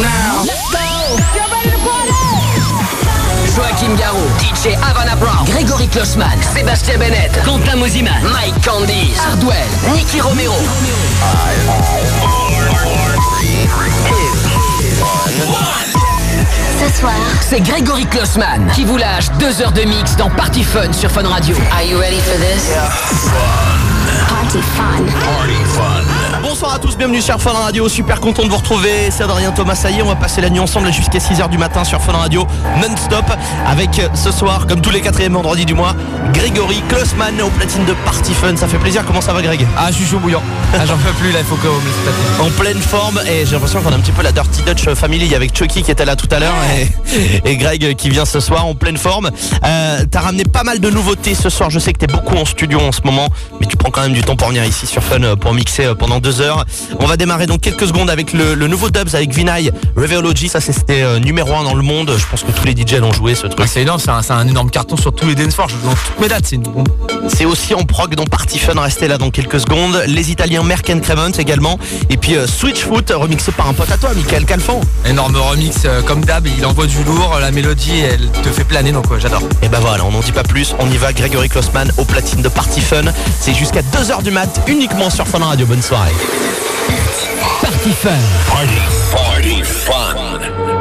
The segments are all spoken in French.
now. Let's go. You're ready to party. Joachim Garou, DJ Havana Brown, Grégory Klossman, Sébastien Bennett, Quentin Mosiman, Mike Candice, Hardwell, Nicky Romero. Ce soir, C'est Grégory Klossman qui vous lâche deux heures de mix dans Party Fun sur Fun Radio. Are you ready for this? party fun. Bonsoir à tous, bienvenue sur Fun Radio, super content de vous retrouver, c'est Adrien Thomas, ça y est, on va passer la nuit ensemble jusqu'à 6h du matin sur Fun Radio, non-stop, avec euh, ce soir, comme tous les quatrièmes vendredis du mois, Grégory Klossman au platine de Party Fun, ça fait plaisir, comment ça va Greg? Ah, je suis chaud bouillant. Ah, j'en peux plus là, il faut que me. En pleine forme, et j'ai l'impression qu'on a un petit peu la Dirty Dutch Family avec Chucky qui était là tout à l'heure, et, et Greg qui vient ce soir en pleine forme. Euh, T'as ramené pas mal de nouveautés ce soir, je sais que t'es beaucoup en studio en ce moment, mais tu prends quand même du temps pour venir ici sur Fun euh, pour mixer pendant deux heures. On va démarrer dans quelques secondes avec le, le nouveau Dubs avec Vinay, Reveology, ça c'était euh, numéro un dans le monde, je pense que tous les DJ l'ont joué ce truc. Ah, c'est énorme, c'est un, énorme carton sur tous les dance floors, dans toutes mes dates, c'est une aussi en prog dans Party Fun, restez là dans quelques secondes. Les Italiens Merck and Cremont également. Et puis euh, Switchfoot, remixé par un pote à toi, Michael Calfan. Énorme remix euh, comme d'hab, il envoie du lourd, la mélodie elle te fait planer donc ouais, j'adore. Et ben voilà, on n'en dit pas plus, on y va, Grégory Klossman au platine de Party Fun. C'est jusqu'à 2h du mat, uniquement sur Fun Radio. Bonne soirée. Party Fun. Party, party, fun.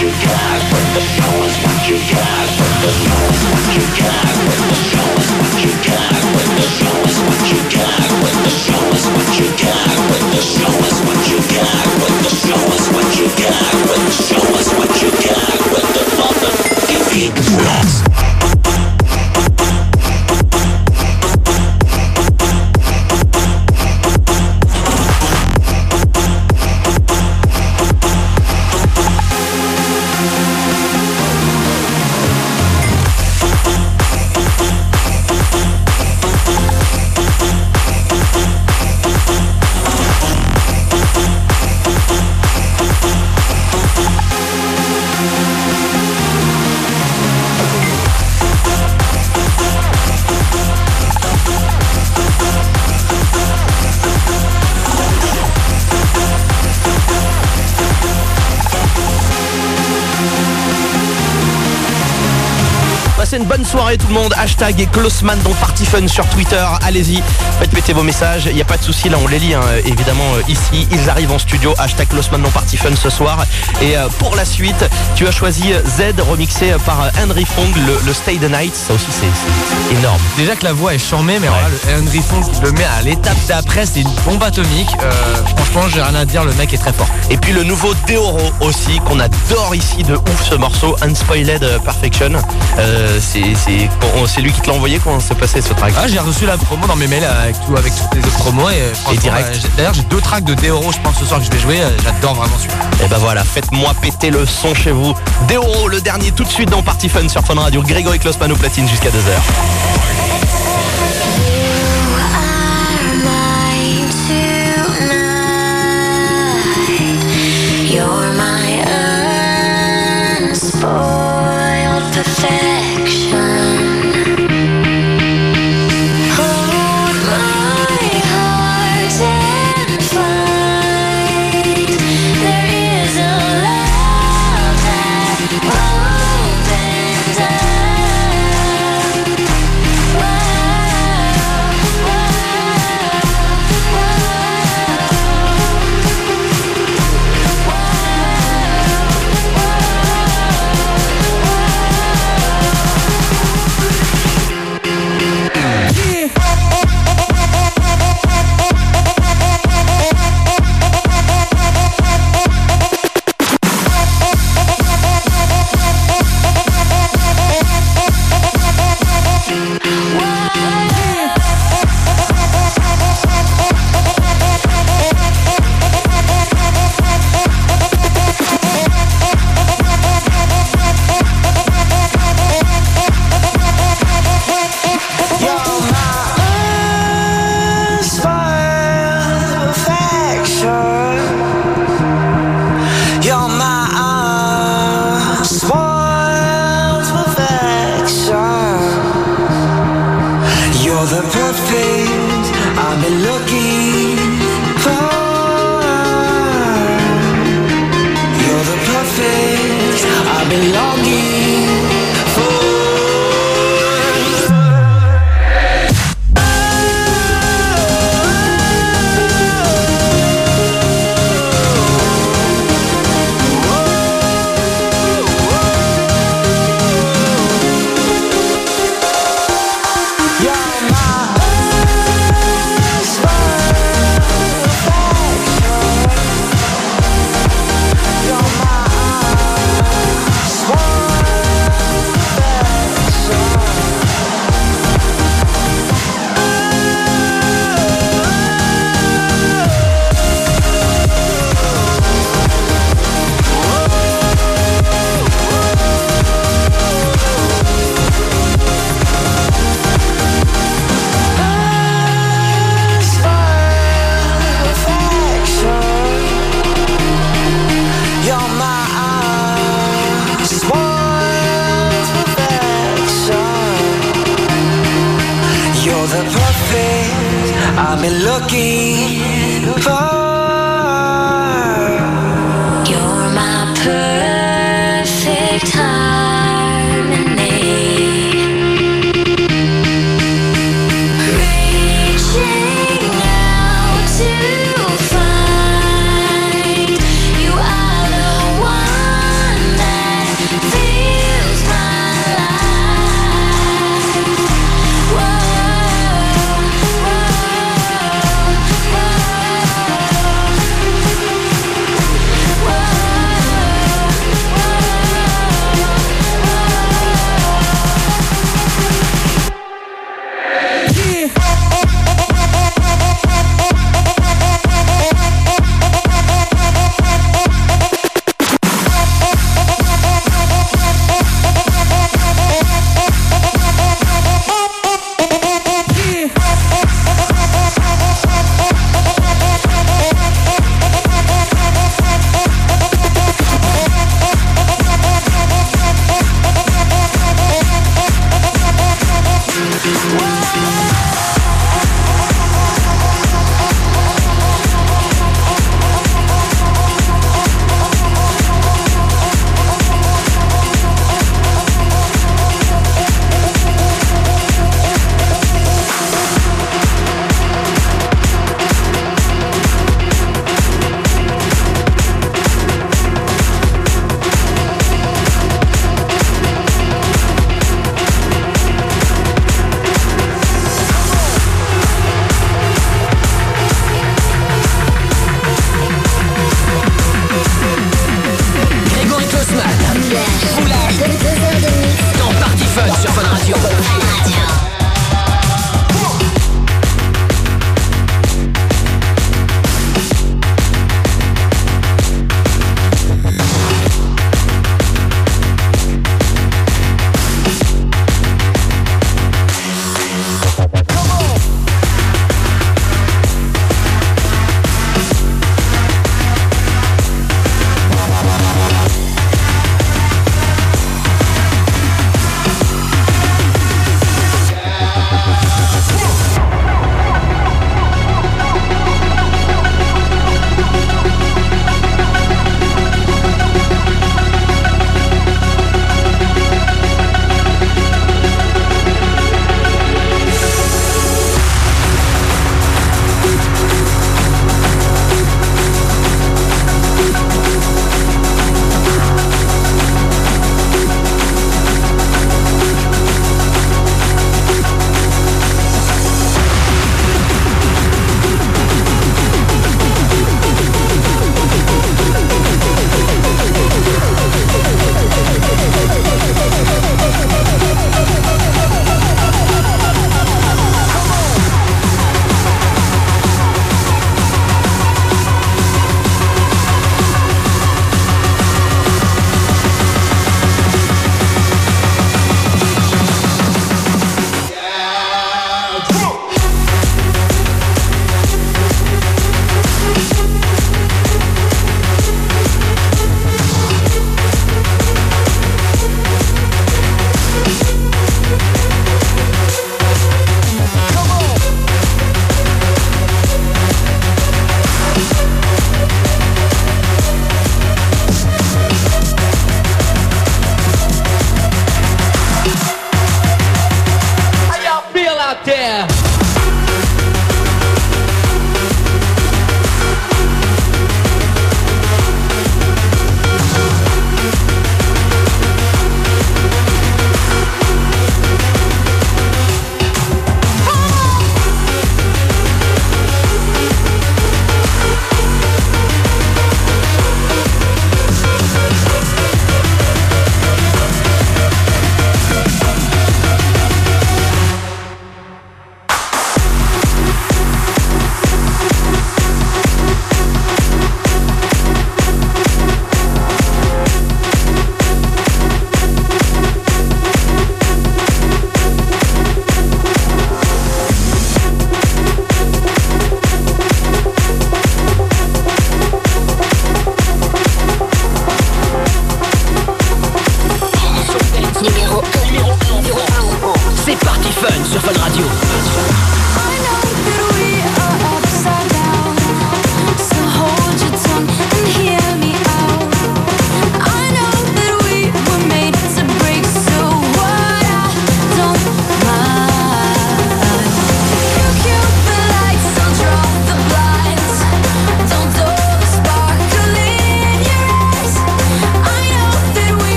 you got, what you got, what you got, what you got, what you got. Hashtag et dans Party Fun sur Twitter. Allez-y, faites péter vos messages. Il n'y a pas de souci, là on les lit hein, évidemment euh, ici. Ils arrivent en studio. Hashtag Closeman dans Party Fun ce soir. Et euh, pour la suite, tu as choisi Z remixé par euh, Henry Fong, le, le Stay the Night. Ça aussi c'est énorme. Déjà que la voix est charmée, mais alors là, le Henry Fong le met à l'étape d'après, c'est une bombe atomique. Euh, franchement, j'ai rien à dire, le mec est très fort. Et puis le nouveau Deoro aussi, qu'on adore ici de ouf ce morceau, Unspoiled Perfection. Euh, c'est c'est- lui qui te l'a envoyé quand s'est passé ce track. Ah, j'ai reçu la promo dans mes mails avec, tout, avec toutes les autres promos et, direct. euh, j'ai- D'ailleurs, j'ai deux tracks de Deoro, je pense, ce soir que je vais jouer. euh, J'adore vraiment celui-là. Et ben voilà, faites-moi péter le son chez vous. Deoro, le dernier tout de suite dans Party Fun sur Fun Radio. Grégory Klosman au platine jusqu'à 2h. You're my unspoiled perfection.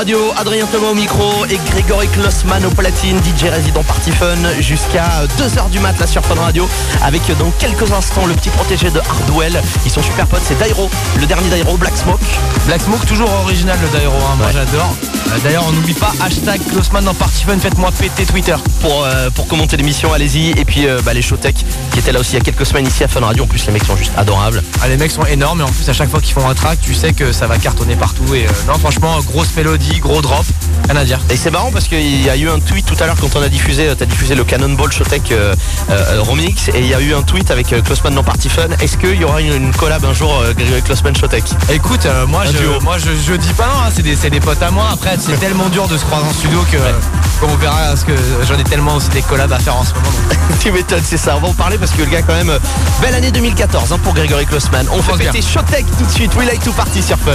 Radio, Adrien Thomas au micro et Grégory Klossman au platine, DJ résident Party Fun jusqu'à 2h du mat là sur Fun Radio avec euh, dans quelques instants le petit protégé de Hardwell. Ils sont super potes, c'est Dairo, le dernier Dairo, Black Smoke. Black Smoke, toujours original le Dairo, hein, moi Ouais. j'adore. Euh, D'ailleurs, on n'oublie pas hashtag Closeman dans Party Fun, faites-moi péter Twitter. Pour, euh, pour commenter l'émission, allez-y. Et puis euh, bah, les Showtech qui étaient là aussi il y a quelques semaines ici à Fun Radio. En plus, les mecs sont juste adorables. Ah, les mecs sont énormes et en plus à chaque fois qu'ils font un track, tu sais que ça va cartonner partout. Et euh, non, franchement, grosse mélodie, gros drop, rien à dire. Et c'est marrant parce qu'il y a eu un tweet tout à l'heure quand on a diffusé, euh, t'as diffusé le Cannonball Showtech euh, euh, remix et il y a eu un tweet avec euh, Klossman dans Party Fun. Est-ce qu'il y aura une, une collab un jour euh, Klossman Showtech? Écoute, euh, moi, Un je, duo. moi je, je dis pas non, hein, c'est des, des potes à moi. Après, c'est tellement dur de se croiser en studio que qu'on verra parce que j'en ai tellement aussi des collabs à faire en ce moment. Tu m'étonnes, c'est ça. On va en parler parce que le gars quand même, euh, belle année 2014 hein, pour Grégory Klossman. On fait pense bien. péter Showtech tout de suite. We like to party sur Fun.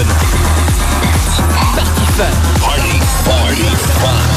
Party Fun. Party, fun.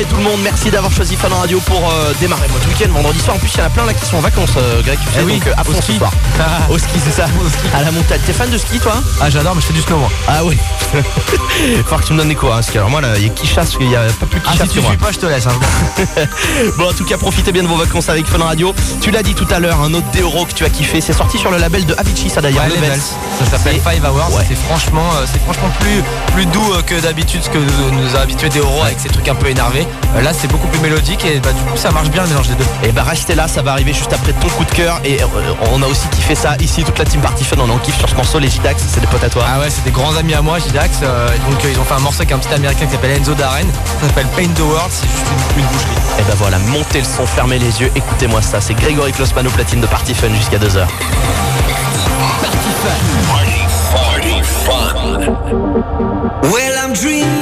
Soirée tout le monde. Merci d'avoir choisi Fun Radio pour euh, démarrer votre week-end vendredi soir. En plus, il y en a plein là qui sont en vacances, euh, Greg. Tu sais, Eh oui, donc euh, à au fond ce ski. soir. Ah. Au ski, c'est ça. À la montagne. T'es fan de ski, toi Ah j'adore mais je fais du snow moi. Ah oui. Faut que tu me donnes des cours. Hein, parce que alors moi, là, il y a qui chasse, il y a pas plus qui Ah chasse si que tu moi. suis pas je te laisse. hein. Bon, en tout cas, profitez bien de vos vacances avec Fun Radio. Tu l'as dit tout à l'heure, un autre Deoro que tu as kiffé. C'est sorti sur le label de Avicii, ça d'ailleurs. Ouais. Ça s'appelle Five Hours. Ouais. C'est franchement, euh, c'est franchement plus, plus doux euh, que d'habitude, ce que nous, nous a habitué euros avec ces trucs un peu énervés. Euh, Là, c'est beaucoup plus mélodique et bah, du coup, ça marche bien le mélange des deux. Et bah restez là, ça va arriver juste après ton coup de cœur. Et on a aussi kiffé ça ici, toute la team Party Fun. On en kiffe sur ce morceau, les Jidax, c'est des potes à toi. Ah ouais, c'est des grands amis à moi. Euh, et donc, euh, ils ont fait un morceau avec un petit américain qui s'appelle Enzo Darren. Ça s'appelle Paint the World. C'est juste une, une boucherie. Et bah voilà, montez le son, fermez les yeux, écoutez-moi ça. C'est Grégory Klossman au platine de Party Fun jusqu'à 2h. Party, party, fun. Well, I'm dreaming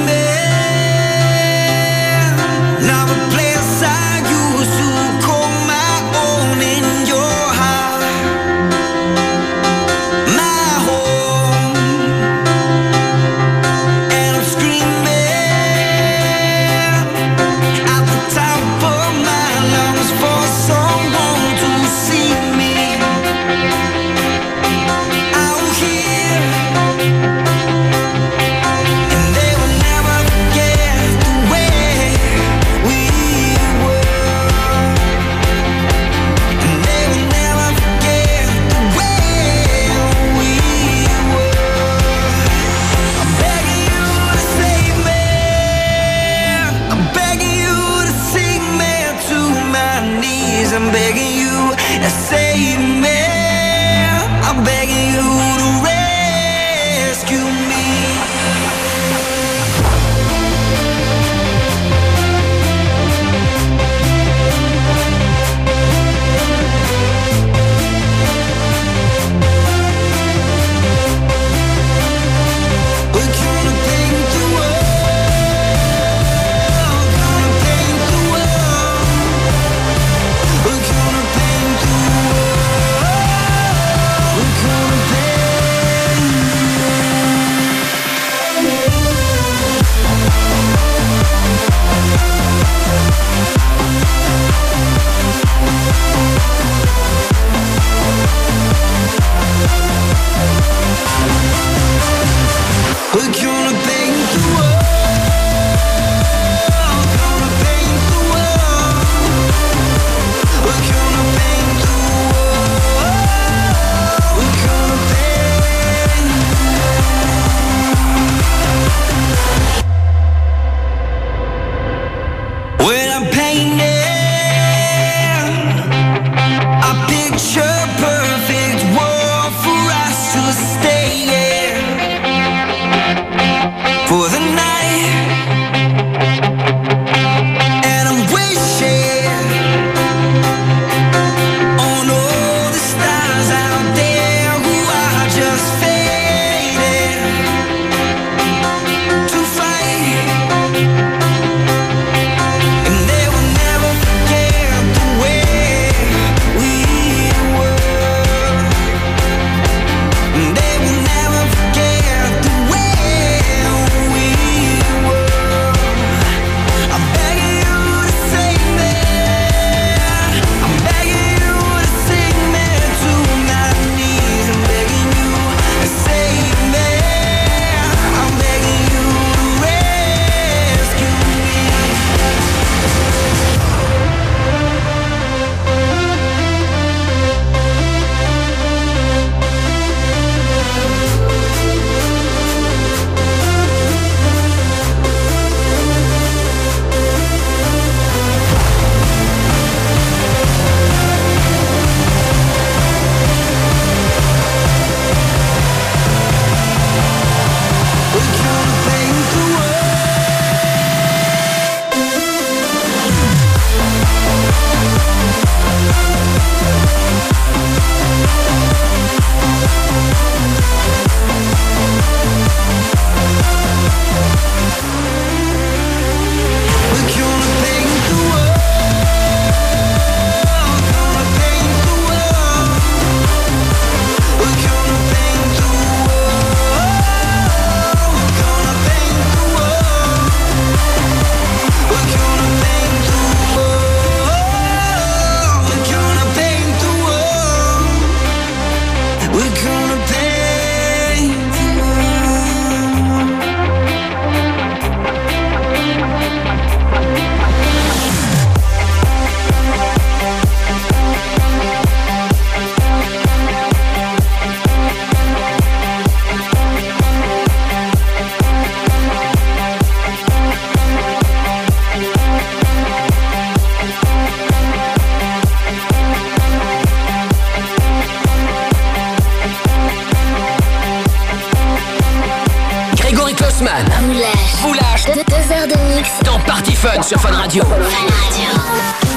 Fun sur Fun Radio. Thank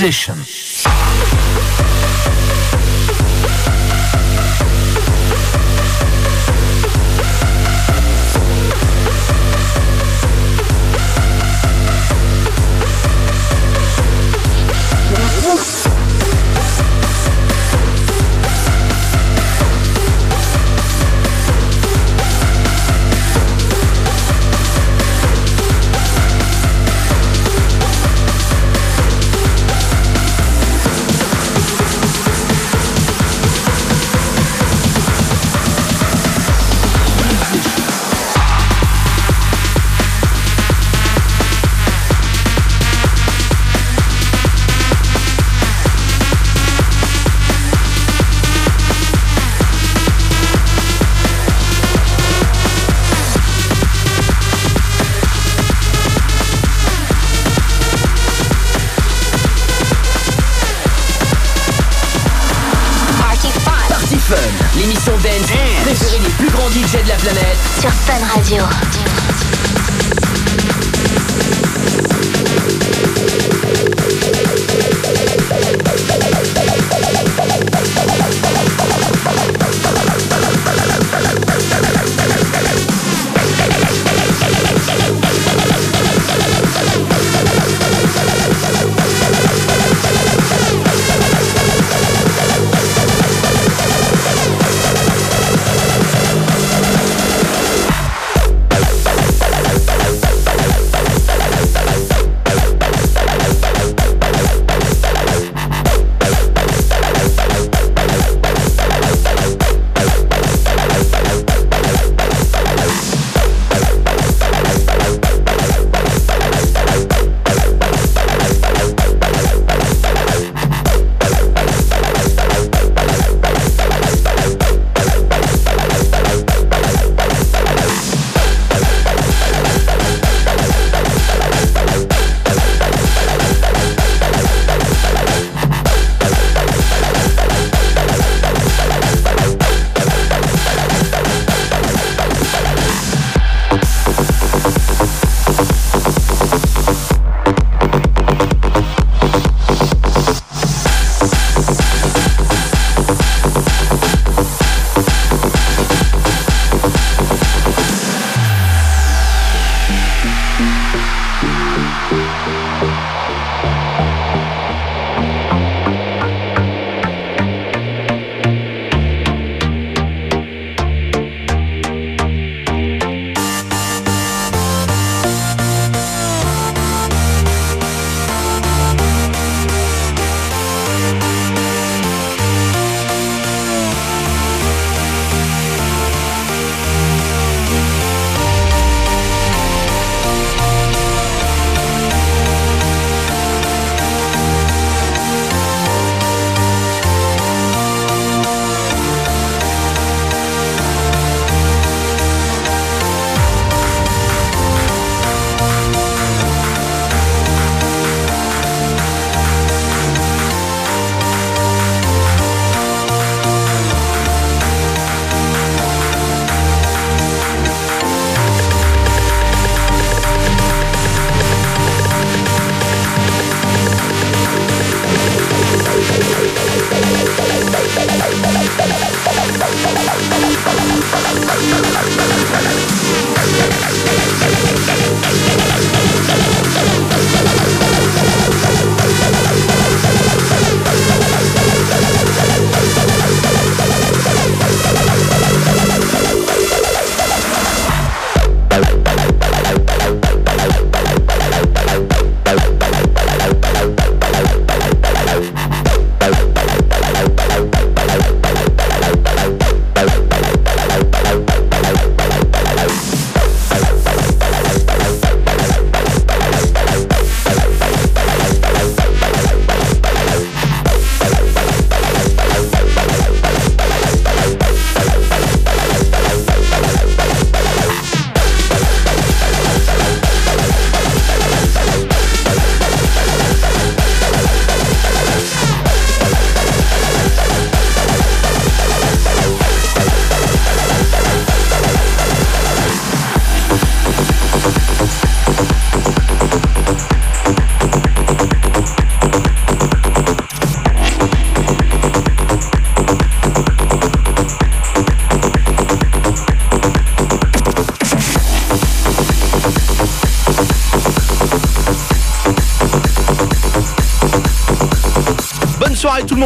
Position.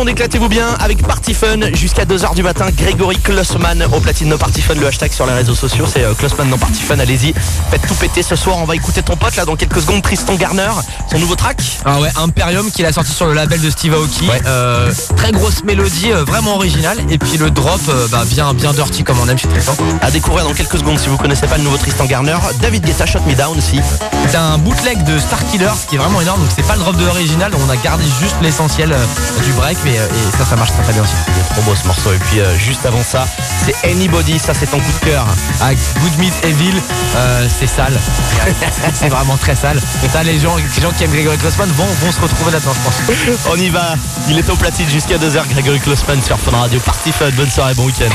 Monde, éclatez-vous bien avec Party Fun jusqu'à 2h du matin. Grégory Klossman au platine No Party Fun, le hashtag sur les réseaux sociaux, c'est euh, Klossman No Party Fun, allez-y, faites tout péter ce soir. On va écouter ton pote là dans quelques secondes, Tristan Garner, son nouveau track. Ah ouais, Imperium qu'il a sorti sur le label de Steve Aoki. Ouais. Euh, très grosse mélodie, euh, vraiment originale. Et puis le drop, euh, bah, bien, bien dirty comme on aime chez Tristan. À découvrir dans quelques secondes si vous connaissez pas le nouveau Tristan Garner. David Guetta, Shot Me Down aussi. C'est un bootleg de Star Killer, ce qui est vraiment énorme. Donc c'est pas le drop de l'original, on a gardé juste l'essentiel du break, mais et ça, ça marche très très bien aussi. Trop beau ce morceau. Et puis juste avant ça, c'est Anybody, ça c'est ton coup de cœur. Ah, Good Meat Evil, euh, c'est sale. c'est vraiment très sale. Ça, les gens, les gens qui aiment Grégory Klossman vont, vont se retrouver là-dedans, je pense. On y va, il est au platine jusqu'à 2h, Grégory Klossman sur Fun Radio. Party Fun, bonne soirée, bon week-end.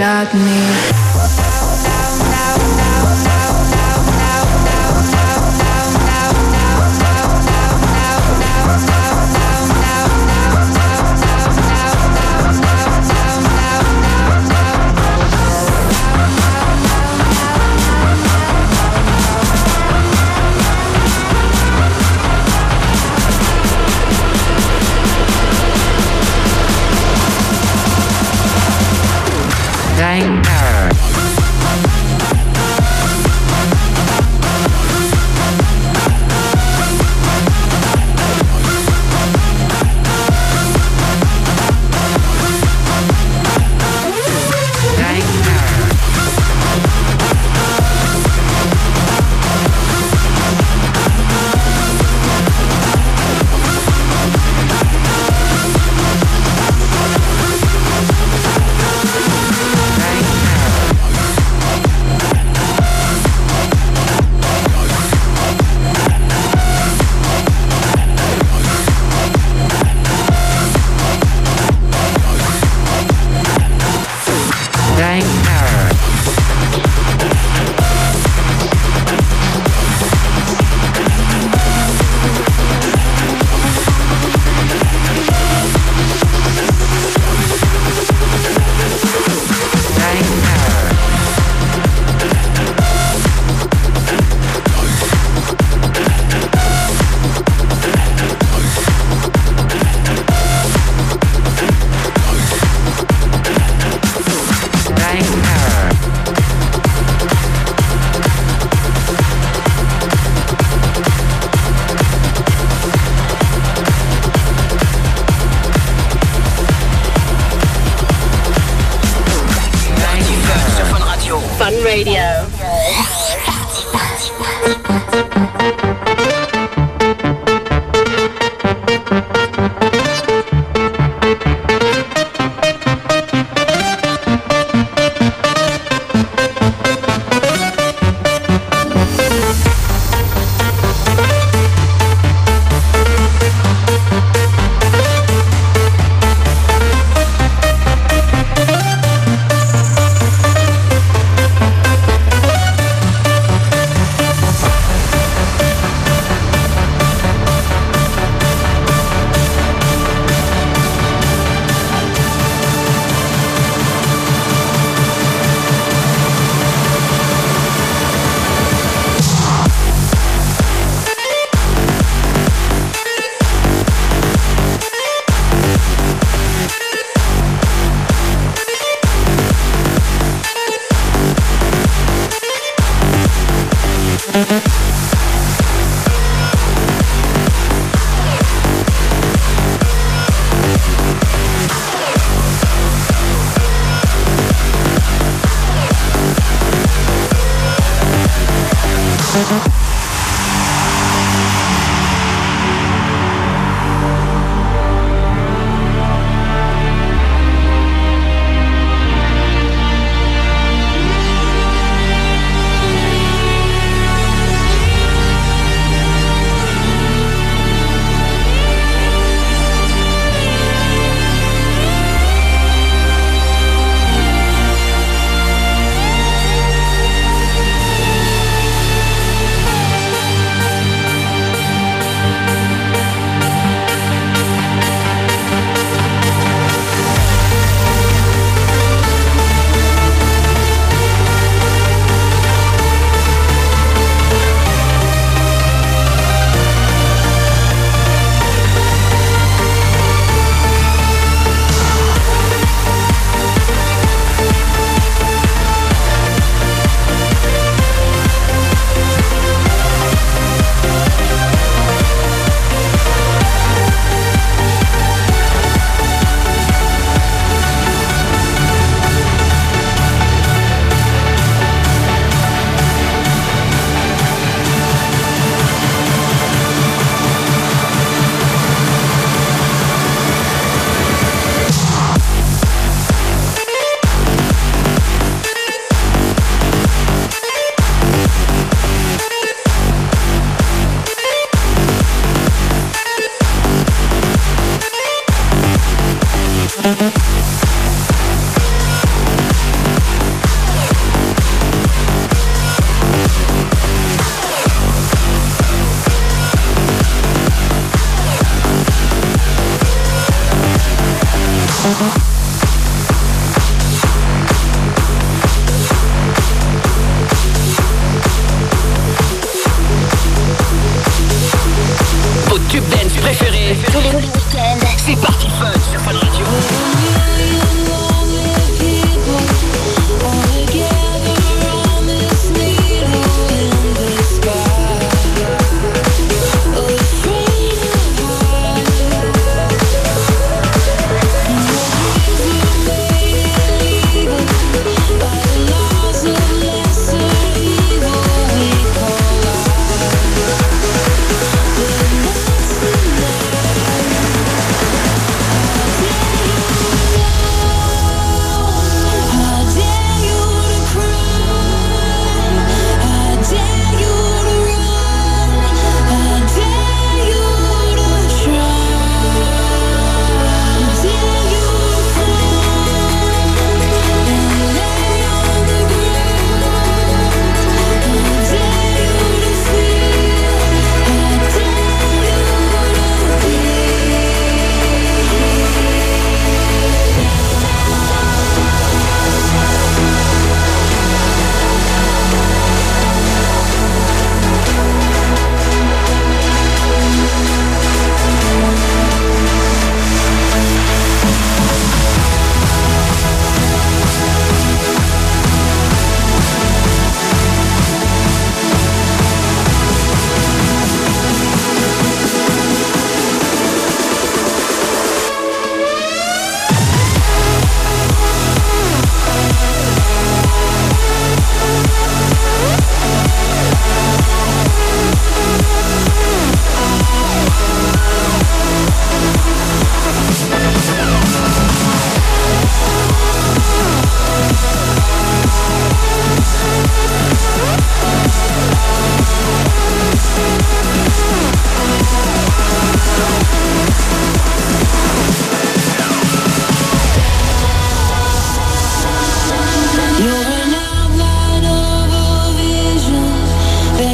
Shot me.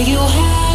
you have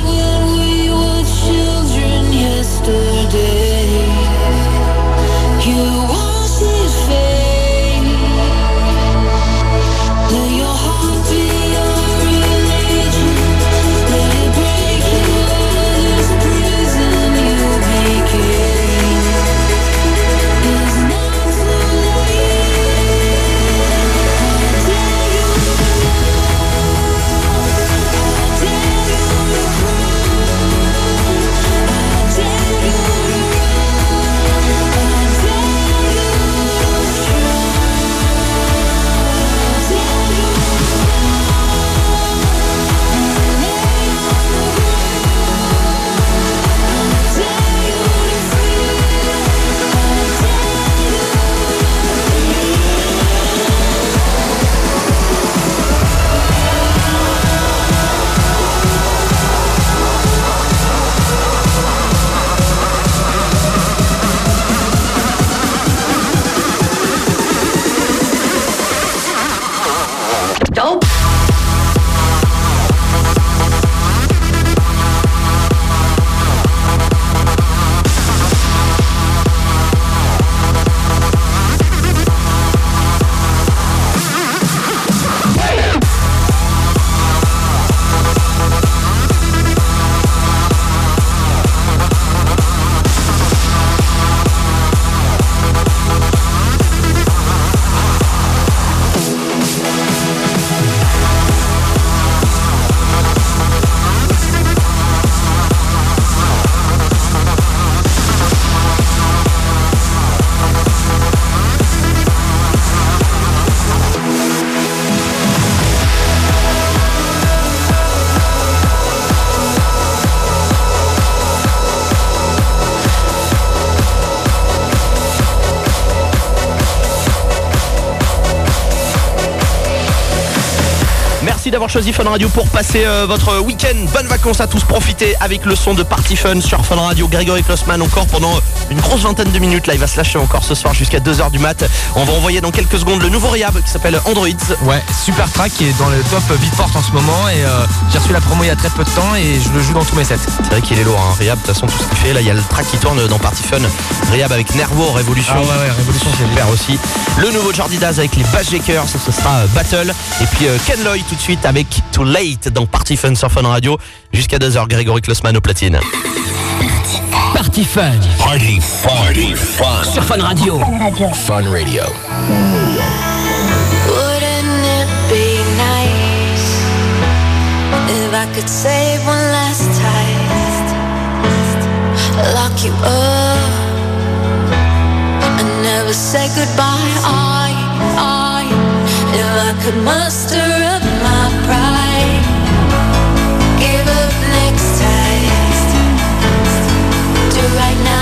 choisi Fun Radio pour passer euh, votre week-end. Bonnes vacances à tous. Profitez avec le son de Party Fun sur Fun Radio. Grégory Klossman encore pendant une grosse vingtaine de minutes. Là, il va se lâcher encore ce soir jusqu'à 2h du mat. On va envoyer dans quelques secondes le nouveau Rehab qui s'appelle Androids. Ouais, super track qui est dans le top Beatport en ce moment et euh, j'ai reçu la promo il y a très peu de temps et je le joue dans tous mes sets. C'est vrai qu'il est lourd, hein. Rehab, de toute façon, tout ce qu'il fait. Là, il y a le track qui tourne dans Party Fun. Rehab avec Nervo, Révolution. Ah ouais, ouais, Révolution, c'est super aussi. Le nouveau Jordi Daz avec les Bass Jakers, ça ce sera euh, Battle. Et puis euh, Ken Loy tout de suite avec Too Late dans Party Fun sur Fun Radio. Jusqu'à 2h, Grégory Klossman au platine. Party Fun. Party, party, fun. Sur Fun Radio. Fun Radio. Wouldn't it be nice if I could save one last taste? Lock you up and never say goodbye. I, I, if I could muster right now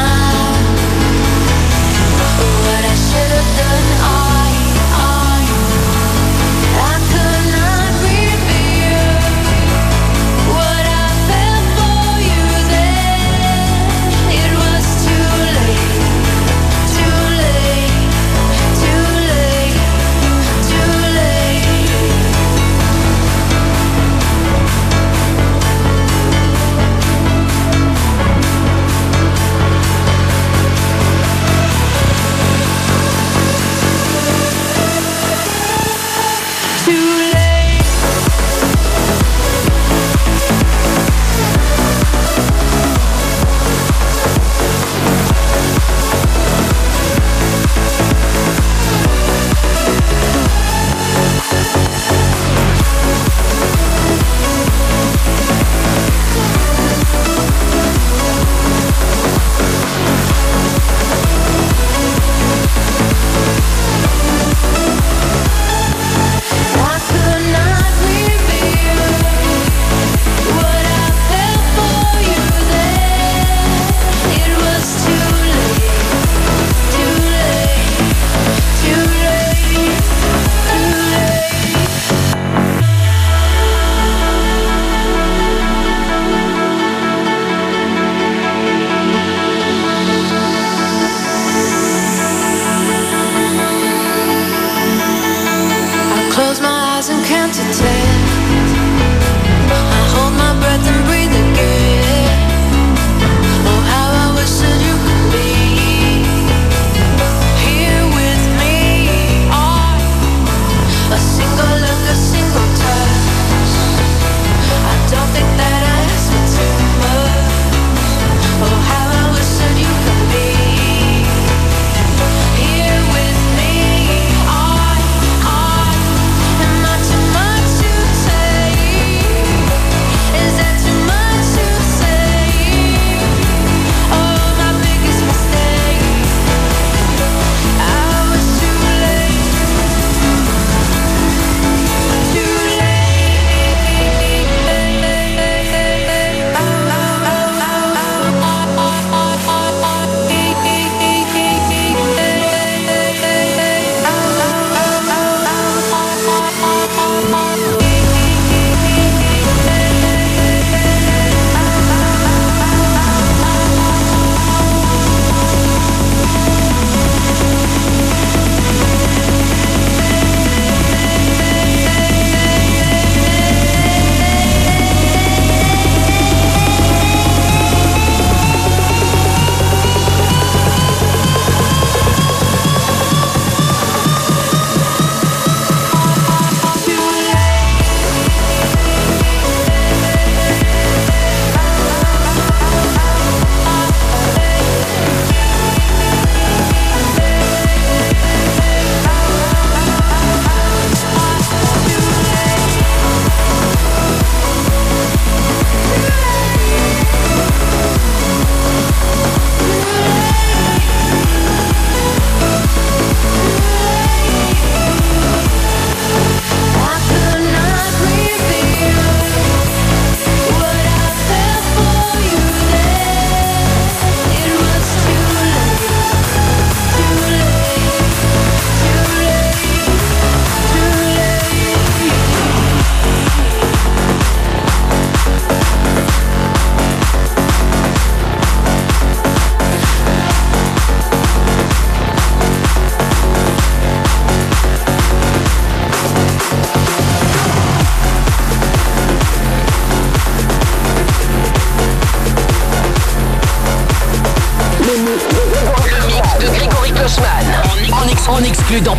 En exclu dans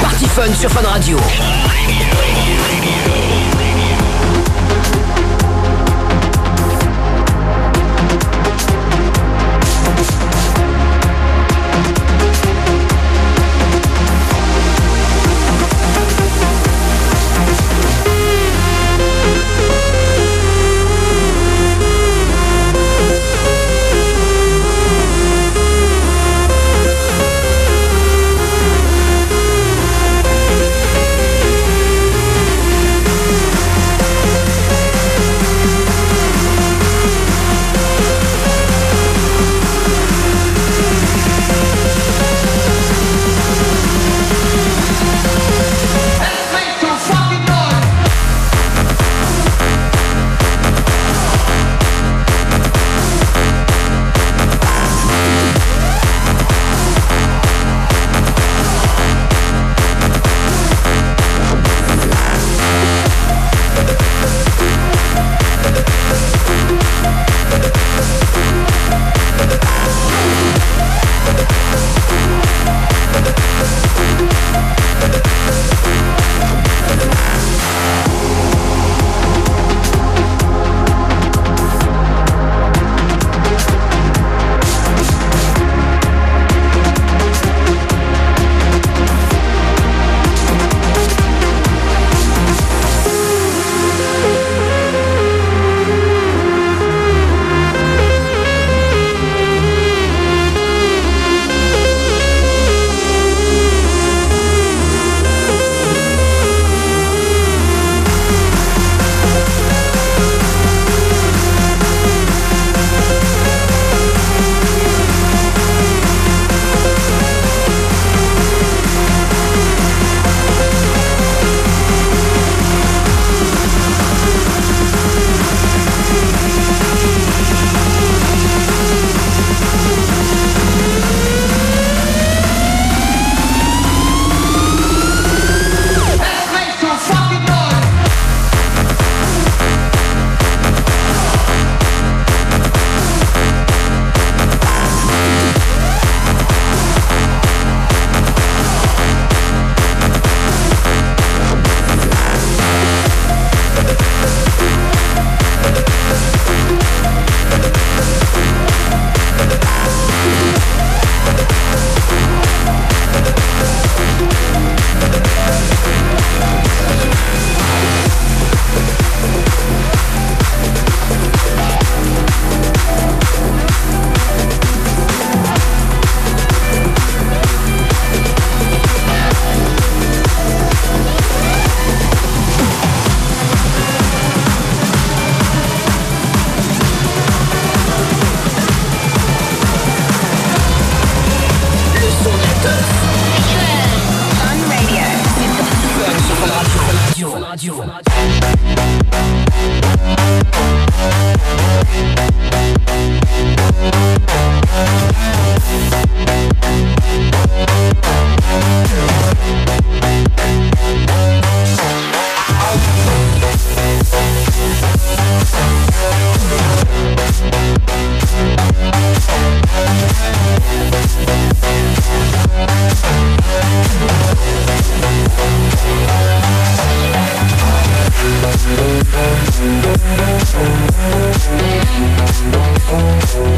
Party Fun sur Fun Radio. Thank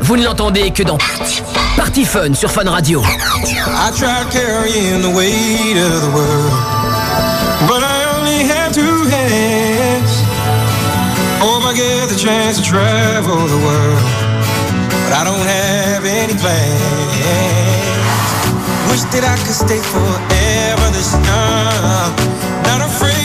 vous ne l'entendez que dans Party Fun sur Fun Radio. I tried carrying the weight of the world, but I only have two hands. Hope I get the chance to travel the world, but I don't have any plans. Wish that I could stay forever this young, not afraid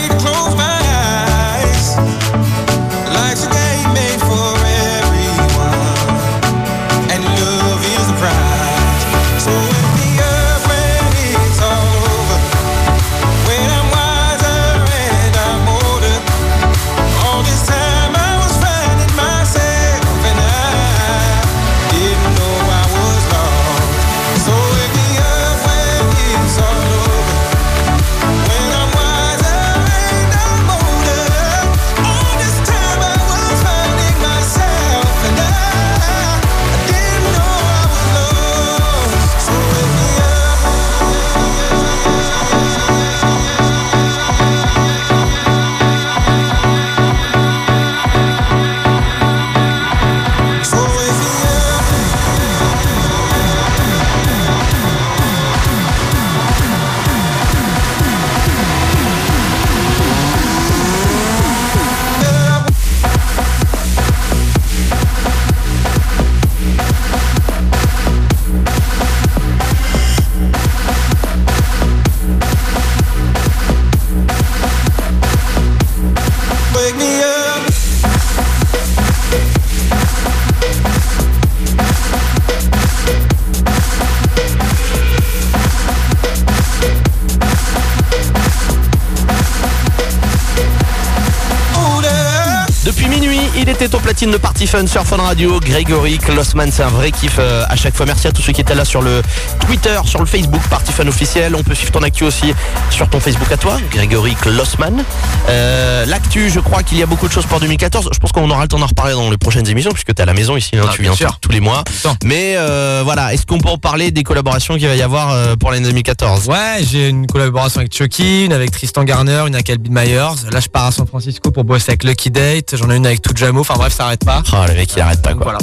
Fun sur Fun Radio. Grégory Klossman, c'est un vrai kiff euh, à chaque fois. Merci à tous ceux qui étaient là sur le Twitter, sur le Facebook Party Fun officiel. On peut suivre ton actu aussi sur ton Facebook à toi, Grégory Klossman. Euh, L'actu, je crois qu'il y a beaucoup de choses pour 2014. Je pense qu'on aura le temps d'en reparler dans les prochaines émissions puisque tu es à la maison ici, hein, Ah, tu viens sûr. tous les mois. Mais euh, voilà, est-ce qu'on peut en parler des collaborations qu'il va y avoir pour l'année 2014 Ouais, j'ai une collaboration avec Chucky, une avec Tristan Garner, une avec Alvin Myers. Là, je pars à San Francisco pour bosser avec Lucky Date. J'en ai une avec Tujamo. Enfin bref, ça arrête pas. Oh le mec il arrête pas quoi. Voilà.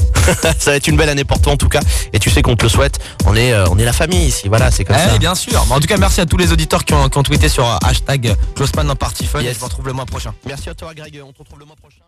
ça va être une belle année pour toi en tout cas et tu sais qu'on te le souhaite. On est euh, on est la famille ici. Voilà, c'est comme Eh, ça. bien sûr. Mais en tout cas, merci à tous les auditeurs qui ont, qui ont tweeté sur euh, hashtag Closeman dans Party Fun. Yes. Et je vous retrouve le mois prochain. Merci à toi Greg, on te retrouve le mois prochain.